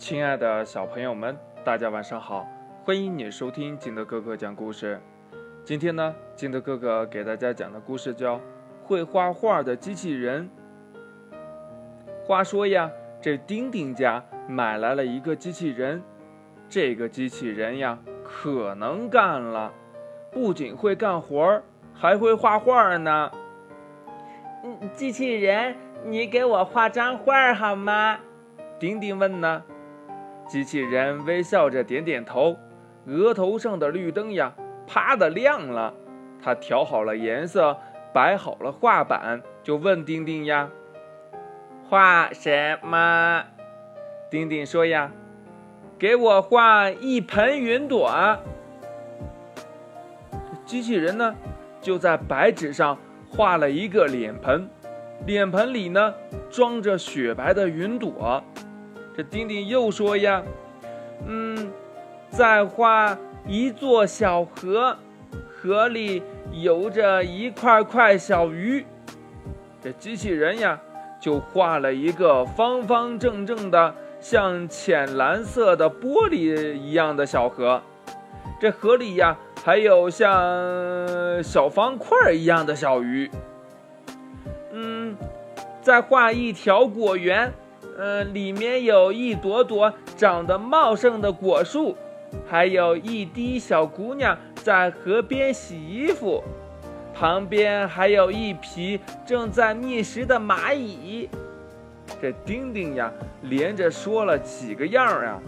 亲爱的小朋友们，大家晚上好！欢迎你收听金德哥哥讲故事。今天呢，金德哥哥给大家讲的故事叫《会画画的机器人》。话说呀，这丁丁家买来了一个机器人，这个机器人呀，可能干了，不仅会干活儿，还会画画呢。嗯，机器人，你给我画张画好吗？丁丁问呢。机器人微笑着点点头，额头上的绿灯呀，啪的亮了。他调好了颜色，摆好了画板，就问丁丁呀：“画什么？”丁丁说呀：“给我画一盆云朵。”机器人呢，就在白纸上画了一个脸盆，脸盆里呢装着雪白的云朵。丁丁又说呀：“嗯，再画一座小河，河里游着一块块小鱼。”这机器人呀，就画了一个方方正正的、像浅蓝色的玻璃一样的小河。这河里呀，还有像小方块一样的小鱼。嗯，再画一条果园。嗯，里面有一朵朵长得茂盛的果树，还有一滴小姑娘在河边洗衣服，旁边还有一匹正在觅食的蚂蚁。这丁丁呀，连着说了几个样儿啊，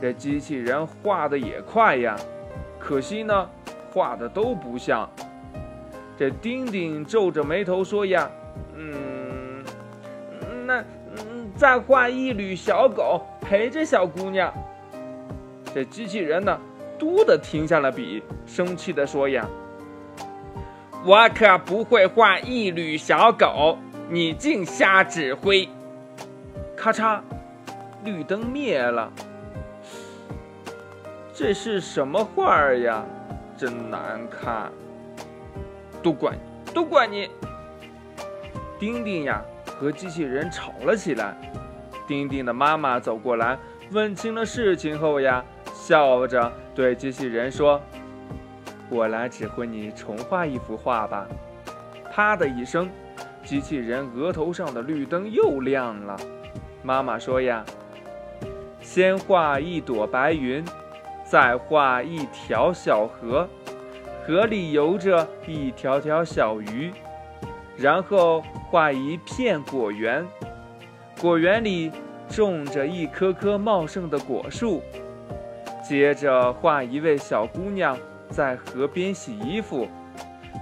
这机器人画的也快呀，可惜呢，画的都不像。这丁丁皱着眉头说呀，嗯，那。再画一缕小狗陪着小姑娘。这机器人呢，嘟的停下了笔，生气的说：“呀，我可不会画一缕小狗，你净瞎指挥。”咔嚓，绿灯灭了。这是什么画呀？真难看。都怪你，都怪你。丁丁呀。和机器人吵了起来，丁丁的妈妈走过来，问清了事情后呀，笑着对机器人说：“我来指挥你重画一幅画吧。”啪的一声，机器人额头上的绿灯又亮了。妈妈说呀：“先画一朵白云，再画一条小河，河里游着一条条小鱼。”然后画一片果园，果园里种着一棵棵茂盛的果树。接着画一位小姑娘在河边洗衣服，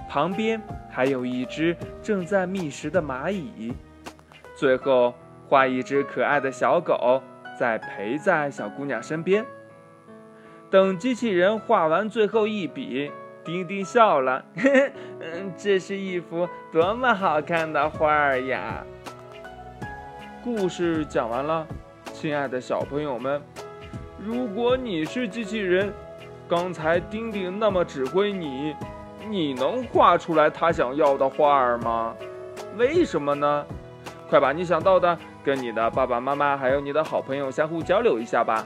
旁边还有一只正在觅食的蚂蚁。最后画一只可爱的小狗在陪在小姑娘身边。等机器人画完最后一笔。丁丁笑了，嗯，这是一幅多么好看的画儿呀！故事讲完了，亲爱的小朋友们，如果你是机器人，刚才丁丁那么指挥你，你能画出来他想要的画儿吗？为什么呢？快把你想到的跟你的爸爸妈妈还有你的好朋友相互交流一下吧。